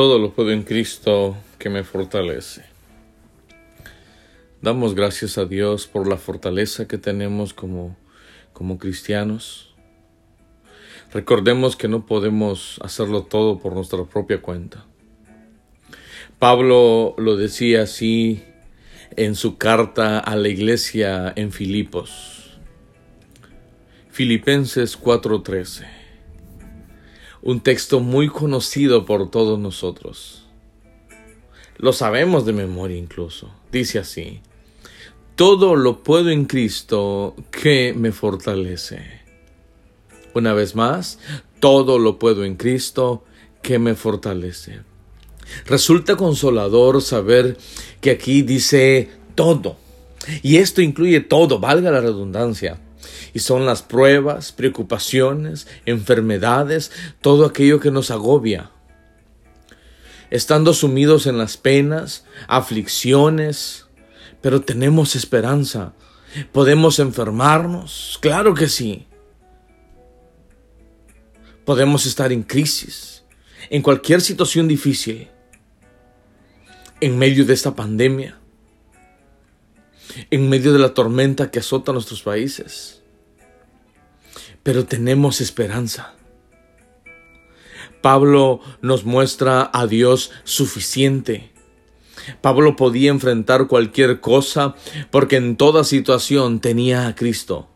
Todo lo puedo en Cristo que me fortalece. Damos gracias a Dios por la fortaleza que tenemos como, como cristianos. Recordemos que no podemos hacerlo todo por nuestra propia cuenta. Pablo lo decía así en su carta a la iglesia en Filipos. Filipenses 4:13. Un texto muy conocido por todos nosotros. Lo sabemos de memoria incluso. Dice así, todo lo puedo en Cristo que me fortalece. Una vez más, todo lo puedo en Cristo que me fortalece. Resulta consolador saber que aquí dice todo. Y esto incluye todo, valga la redundancia. Y son las pruebas, preocupaciones, enfermedades, todo aquello que nos agobia. Estando sumidos en las penas, aflicciones, pero tenemos esperanza. ¿Podemos enfermarnos? Claro que sí. Podemos estar en crisis, en cualquier situación difícil en medio de esta pandemia, en medio de la tormenta que azota nuestros países. Pero tenemos esperanza. Pablo nos muestra a Dios suficiente. Pablo podía enfrentar cualquier cosa porque en toda situación tenía a Cristo.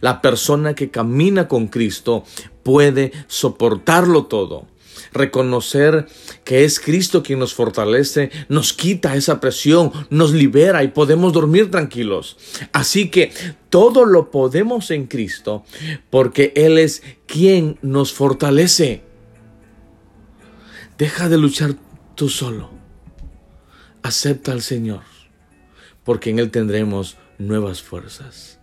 La persona que camina con Cristo puede soportarlo todo reconocer que es Cristo quien nos fortalece, nos quita esa presión, nos libera y podemos dormir tranquilos. Así que todo lo podemos en Cristo porque Él es quien nos fortalece. Deja de luchar tú solo. Acepta al Señor, porque en Él tendremos nuevas fuerzas.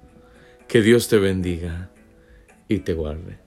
Que Dios te bendiga y te guarde.